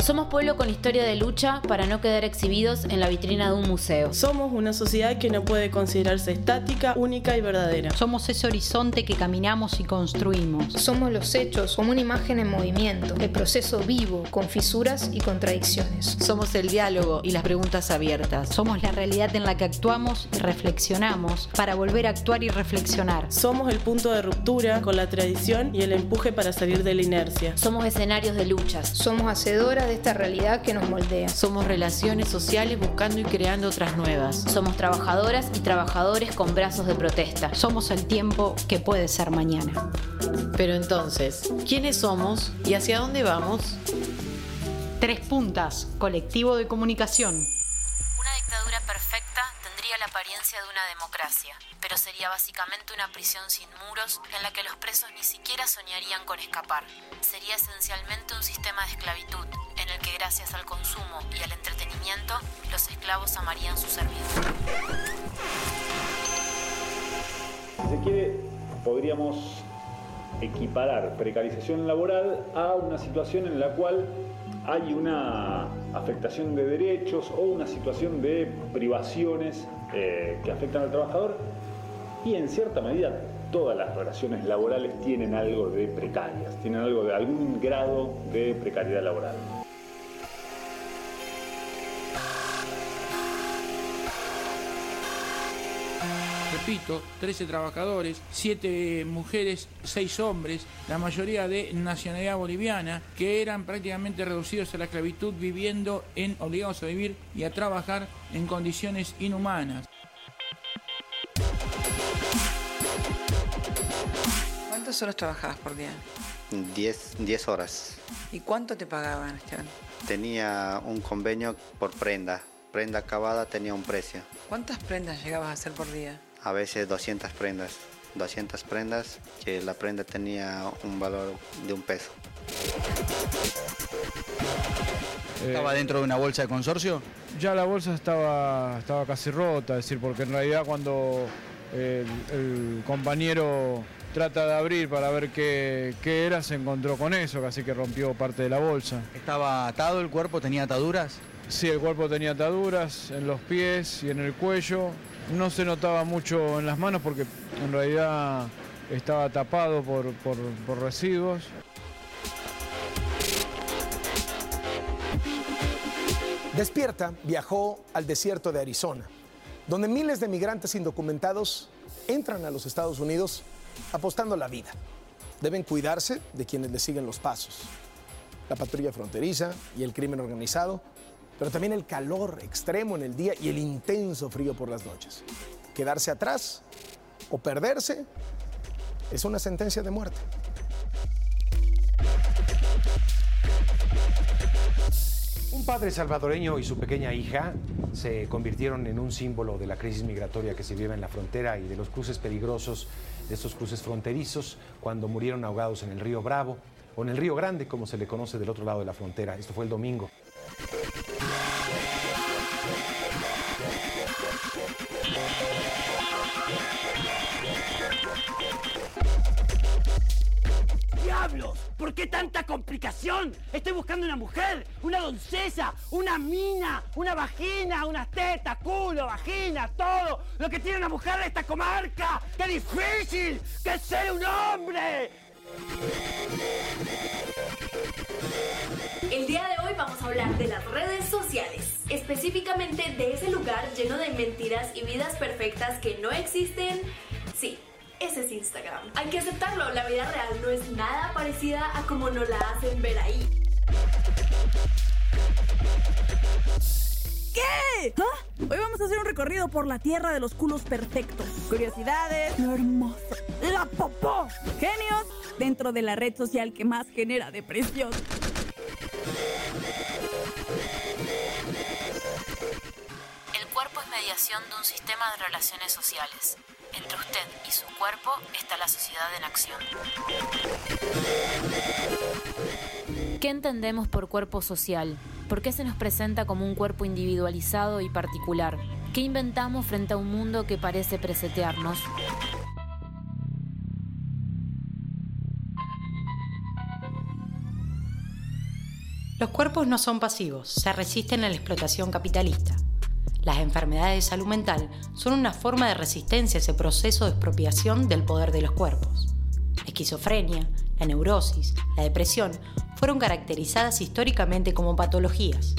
Somos pueblo con historia de lucha para no quedar exhibidos en la vitrina de un museo. Somos una sociedad que no puede considerarse estática, única y verdadera. Somos ese horizonte que caminamos y construimos. Somos los hechos como una imagen en movimiento, el proceso vivo, con fisuras y contradicciones. Somos el diálogo y las preguntas abiertas. Somos la realidad en la que actuamos y reflexionamos para volver a actuar y reflexionar. Somos el punto de ruptura con la tradición y el empuje para salir de la inercia. Somos escenarios de luchas. Somos hacedoras de esta realidad que nos moldea. Somos relaciones sociales buscando y creando otras nuevas. Somos trabajadoras y trabajadores con brazos de protesta. Somos el tiempo que puede ser mañana. Pero entonces, ¿quiénes somos y hacia dónde vamos? Tres Puntas, colectivo de comunicación. Una dictadura perfecta tendría la apariencia de una democracia, pero sería básicamente una prisión sin muros en la que los presos ni siquiera soñarían con escapar. Sería esencialmente un sistema de esclavitud que gracias al consumo y al entretenimiento los esclavos amarían su servidumbre. Si se quiere, podríamos equiparar precarización laboral a una situación en la cual hay una afectación de derechos o una situación de privaciones eh, que afectan al trabajador y en cierta medida todas las relaciones laborales tienen algo de precarias, tienen algo de algún grado de precariedad laboral. Repito, 13 trabajadores, 7 mujeres, 6 hombres, la mayoría de nacionalidad boliviana, que eran prácticamente reducidos a la esclavitud viviendo en, obligados a vivir y a trabajar en condiciones inhumanas. ¿Cuántas horas trabajabas por día? 10, 10 horas. ¿Y cuánto te pagaban, Esteban? Tenía un convenio por prenda. Prenda acabada tenía un precio. ¿Cuántas prendas llegabas a hacer por día? A veces 200 prendas. 200 prendas que la prenda tenía un valor de un peso. ¿Estaba dentro de una bolsa de consorcio? Ya la bolsa estaba, estaba casi rota, es decir, porque en realidad cuando el, el compañero trata de abrir para ver qué, qué era, se encontró con eso, casi que rompió parte de la bolsa. ¿Estaba atado el cuerpo? ¿Tenía ataduras? Sí, el cuerpo tenía ataduras en los pies y en el cuello. No se notaba mucho en las manos porque en realidad estaba tapado por, por, residuos. Despierta viajó al desierto de Arizona, donde miles de migrantes indocumentados entran a los Estados Unidos apostando la vida. Deben cuidarse de quienes les siguen los pasos. La patrulla fronteriza y el crimen organizado, pero también el calor extremo en el día y el intenso frío por las noches. Quedarse atrás o perderse es una sentencia de muerte. Un padre salvadoreño y su pequeña hija se convirtieron en un símbolo de la crisis migratoria que se vive en la frontera y de los cruces peligrosos de estos cruces fronterizos cuando murieron ahogados en el río Bravo o en el río Grande, como se le conoce del otro lado de la frontera. Esto fue el domingo. ¿Por qué tanta complicación? Estoy buscando una mujer, una doncella, una mina, una vagina, unas tetas, culo, vagina, todo lo que tiene una mujer de esta comarca. ¡Qué difícil que ser un hombre! El día de hoy vamos a hablar de las redes sociales, específicamente de ese lugar lleno de mentiras y vidas perfectas que no existen. Es Instagram. Hay que aceptarlo, la vida real no es nada parecida a como nos la hacen ver ahí. ¿Qué? ¿Ah? Hoy vamos a hacer un recorrido por la tierra de los culos perfectos. Curiosidades, lo hermoso, la popó, genios dentro de la red social que más genera depresión. El cuerpo es mediación de un sistema de relaciones sociales. Entre usted y su cuerpo está la sociedad en acción. ¿Qué entendemos por cuerpo social? ¿Por qué se nos presenta como un cuerpo individualizado y particular? ¿Qué inventamos frente a un mundo que parece presetearnos? Los cuerpos no son pasivos, se resisten a la explotación capitalista. Las enfermedades de salud mental son una forma de resistencia a ese proceso de expropiación del poder de los cuerpos. La esquizofrenia, la neurosis, la depresión fueron caracterizadas históricamente como patologías.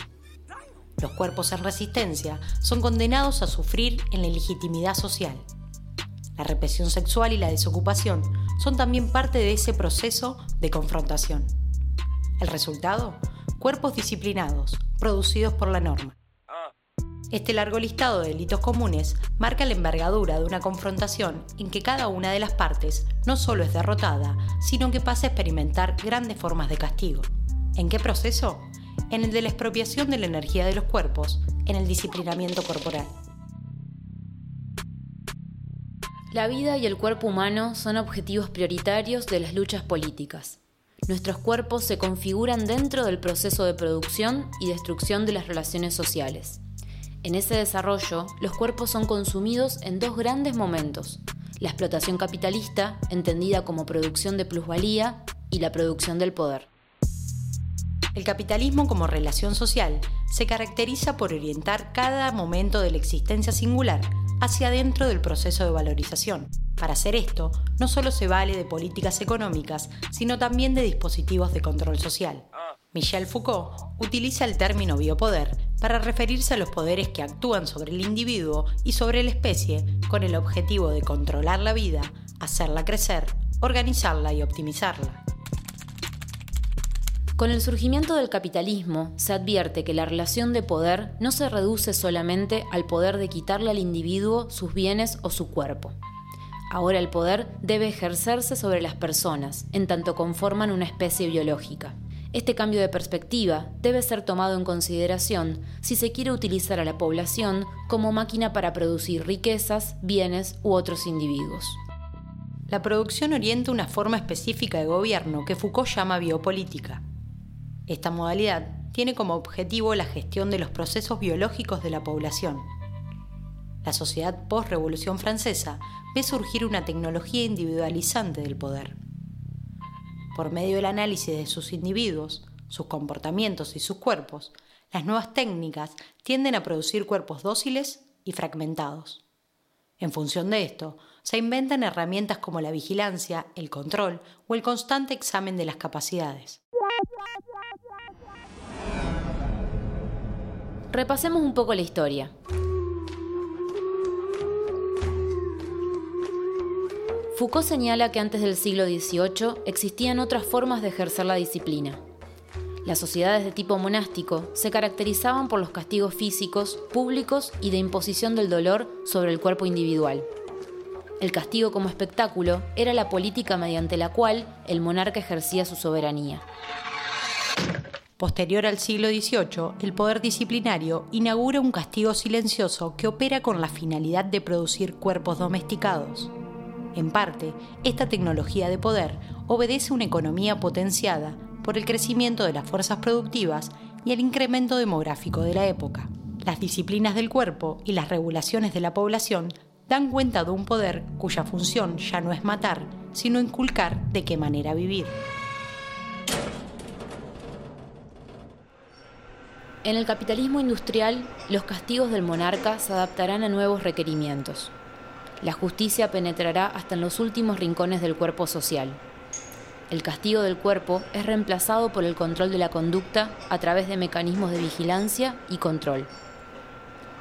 Los cuerpos en resistencia son condenados a sufrir en la ilegitimidad social. La represión sexual y la desocupación son también parte de ese proceso de confrontación. El resultado, cuerpos disciplinados, producidos por la norma. Este largo listado de delitos comunes marca la envergadura de una confrontación en que cada una de las partes no solo es derrotada, sino que pasa a experimentar grandes formas de castigo. ¿En qué proceso? En el de la expropiación de la energía de los cuerpos, en el disciplinamiento corporal. La vida y el cuerpo humano son objetivos prioritarios de las luchas políticas. Nuestros cuerpos se configuran dentro del proceso de producción y destrucción de las relaciones sociales. En ese desarrollo, los cuerpos son consumidos en dos grandes momentos, la explotación capitalista, entendida como producción de plusvalía, y la producción del poder. El capitalismo como relación social se caracteriza por orientar cada momento de la existencia singular hacia adentro del proceso de valorización. Para hacer esto, no solo se vale de políticas económicas, sino también de dispositivos de control social. Michel Foucault utiliza el término biopoder para referirse a los poderes que actúan sobre el individuo y sobre la especie con el objetivo de controlar la vida, hacerla crecer, organizarla y optimizarla. Con el surgimiento del capitalismo, se advierte que la relación de poder no se reduce solamente al poder de quitarle al individuo sus bienes o su cuerpo. Ahora el poder debe ejercerse sobre las personas, en tanto conforman una especie biológica. Este cambio de perspectiva debe ser tomado en consideración si se quiere utilizar a la población como máquina para producir riquezas, bienes u otros individuos. La producción orienta una forma específica de gobierno que Foucault llama biopolítica. Esta modalidad tiene como objetivo la gestión de los procesos biológicos de la población. La sociedad post-revolución francesa ve surgir una tecnología individualizante del poder por medio del análisis de sus individuos, sus comportamientos y sus cuerpos, las nuevas técnicas tienden a producir cuerpos dóciles y fragmentados. En función de esto, se inventan herramientas como la vigilancia, el control o el constante examen de las capacidades. Repasemos un poco la historia. Foucault señala que antes del siglo XVIII existían otras formas de ejercer la disciplina. Las sociedades de tipo monástico se caracterizaban por los castigos físicos, públicos y de imposición del dolor sobre el cuerpo individual. El castigo como espectáculo era la política mediante la cual el monarca ejercía su soberanía. Posterior al siglo XVIII, el poder disciplinario inaugura un castigo silencioso que opera con la finalidad de producir cuerpos domesticados. En parte, esta tecnología de poder obedece una economía potenciada por el crecimiento de las fuerzas productivas y el incremento demográfico de la época. Las disciplinas del cuerpo y las regulaciones de la población dan cuenta de un poder cuya función ya no es matar, sino inculcar de qué manera vivir. En el capitalismo industrial, los castigos del monarca se adaptarán a nuevos requerimientos la justicia penetrará hasta en los últimos rincones del cuerpo social. El castigo del cuerpo es reemplazado por el control de la conducta a través de mecanismos de vigilancia y control.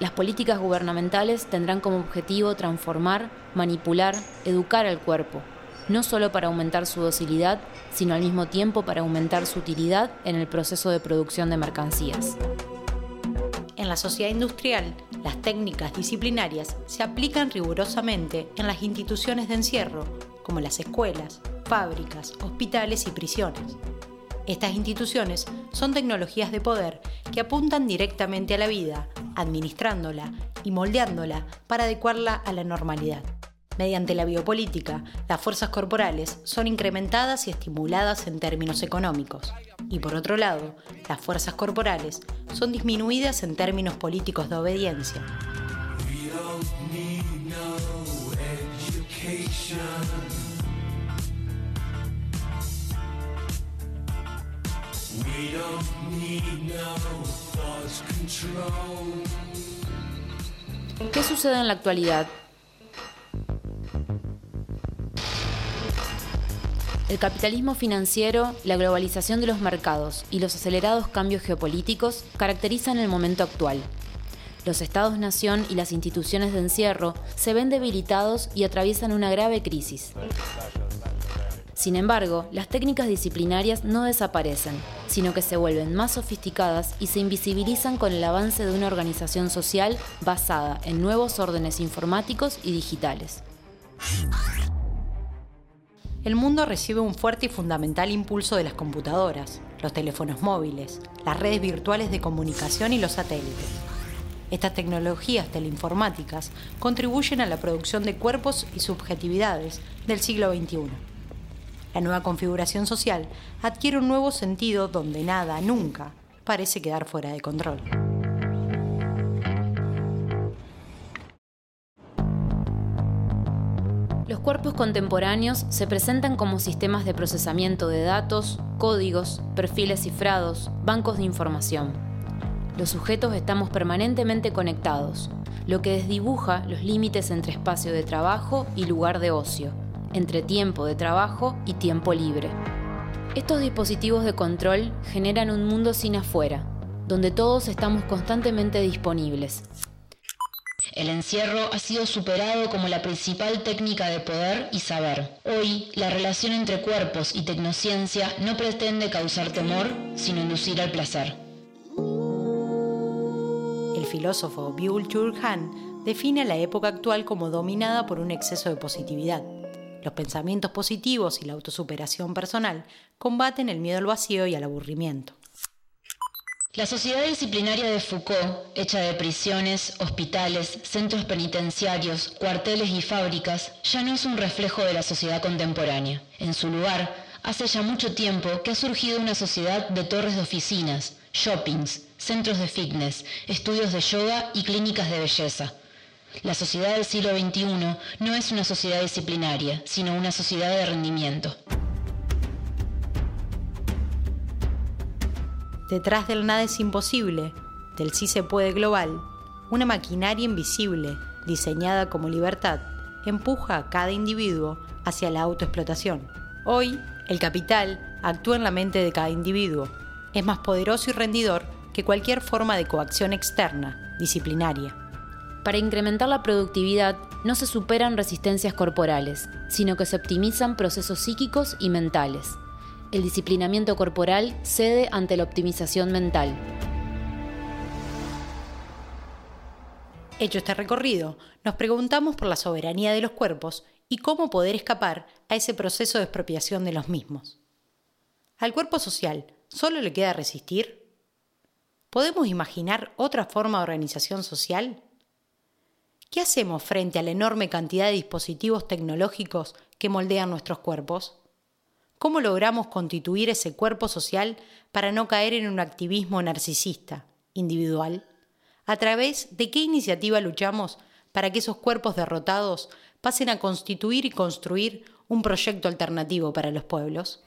Las políticas gubernamentales tendrán como objetivo transformar, manipular, educar al cuerpo, no solo para aumentar su docilidad, sino al mismo tiempo para aumentar su utilidad en el proceso de producción de mercancías. En la sociedad industrial, las técnicas disciplinarias se aplican rigurosamente en las instituciones de encierro, como las escuelas, fábricas, hospitales y prisiones. Estas instituciones son tecnologías de poder que apuntan directamente a la vida, administrándola y moldeándola para adecuarla a la normalidad. Mediante la biopolítica, las fuerzas corporales son incrementadas y estimuladas en términos económicos. Y por otro lado, las fuerzas corporales son disminuidas en términos políticos de obediencia. ¿Qué sucede en la actualidad? El capitalismo financiero, la globalización de los mercados y los acelerados cambios geopolíticos caracterizan el momento actual. Los estados-nación y las instituciones de encierro se ven debilitados y atraviesan una grave crisis. Sin embargo, las técnicas disciplinarias no desaparecen, sino que se vuelven más sofisticadas y se invisibilizan con el avance de una organización social basada en nuevos órdenes informáticos y digitales. El mundo recibe un fuerte y fundamental impulso de las computadoras, los teléfonos móviles, las redes virtuales de comunicación y los satélites. Estas tecnologías teleinformáticas contribuyen a la producción de cuerpos y subjetividades del siglo XXI. La nueva configuración social adquiere un nuevo sentido donde nada, nunca, parece quedar fuera de control. Cuerpos contemporáneos se presentan como sistemas de procesamiento de datos, códigos, perfiles cifrados, bancos de información. Los sujetos estamos permanentemente conectados, lo que desdibuja los límites entre espacio de trabajo y lugar de ocio, entre tiempo de trabajo y tiempo libre. Estos dispositivos de control generan un mundo sin afuera, donde todos estamos constantemente disponibles. El encierro ha sido superado como la principal técnica de poder y saber. Hoy, la relación entre cuerpos y tecnociencia no pretende causar temor, sino inducir al placer. El filósofo Byul-Chul Han define a la época actual como dominada por un exceso de positividad. Los pensamientos positivos y la autosuperación personal combaten el miedo al vacío y al aburrimiento. La sociedad disciplinaria de Foucault, hecha de prisiones, hospitales, centros penitenciarios, cuarteles y fábricas, ya no es un reflejo de la sociedad contemporánea. En su lugar, hace ya mucho tiempo que ha surgido una sociedad de torres de oficinas, shoppings, centros de fitness, estudios de yoga y clínicas de belleza. La sociedad del siglo XXI no es una sociedad disciplinaria, sino una sociedad de rendimiento. Detrás del nada es imposible, del sí se puede global, una maquinaria invisible, diseñada como libertad, empuja a cada individuo hacia la autoexplotación. Hoy, el capital actúa en la mente de cada individuo. Es más poderoso y rendidor que cualquier forma de coacción externa, disciplinaria. Para incrementar la productividad no se superan resistencias corporales, sino que se optimizan procesos psíquicos y mentales. El disciplinamiento corporal cede ante la optimización mental. Hecho este recorrido, nos preguntamos por la soberanía de los cuerpos y cómo poder escapar a ese proceso de expropiación de los mismos. ¿Al cuerpo social solo le queda resistir? ¿Podemos imaginar otra forma de organización social? ¿Qué hacemos frente a la enorme cantidad de dispositivos tecnológicos que moldean nuestros cuerpos? ¿Cómo logramos constituir ese cuerpo social para no caer en un activismo narcisista, individual? ¿A través de qué iniciativa luchamos para que esos cuerpos derrotados pasen a constituir y construir un proyecto alternativo para los pueblos?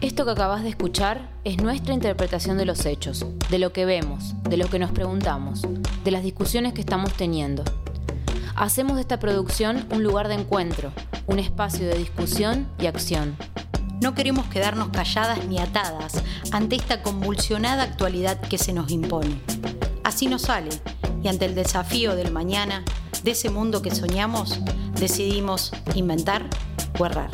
Esto que acabas de escuchar es nuestra interpretación de los hechos, de lo que vemos, de lo que nos preguntamos, de las discusiones que estamos teniendo. Hacemos de esta producción un lugar de encuentro, un espacio de discusión y acción. No queremos quedarnos calladas ni atadas ante esta convulsionada actualidad que se nos impone. Así nos sale, y ante el desafío del mañana, de ese mundo que soñamos, decidimos inventar o errar.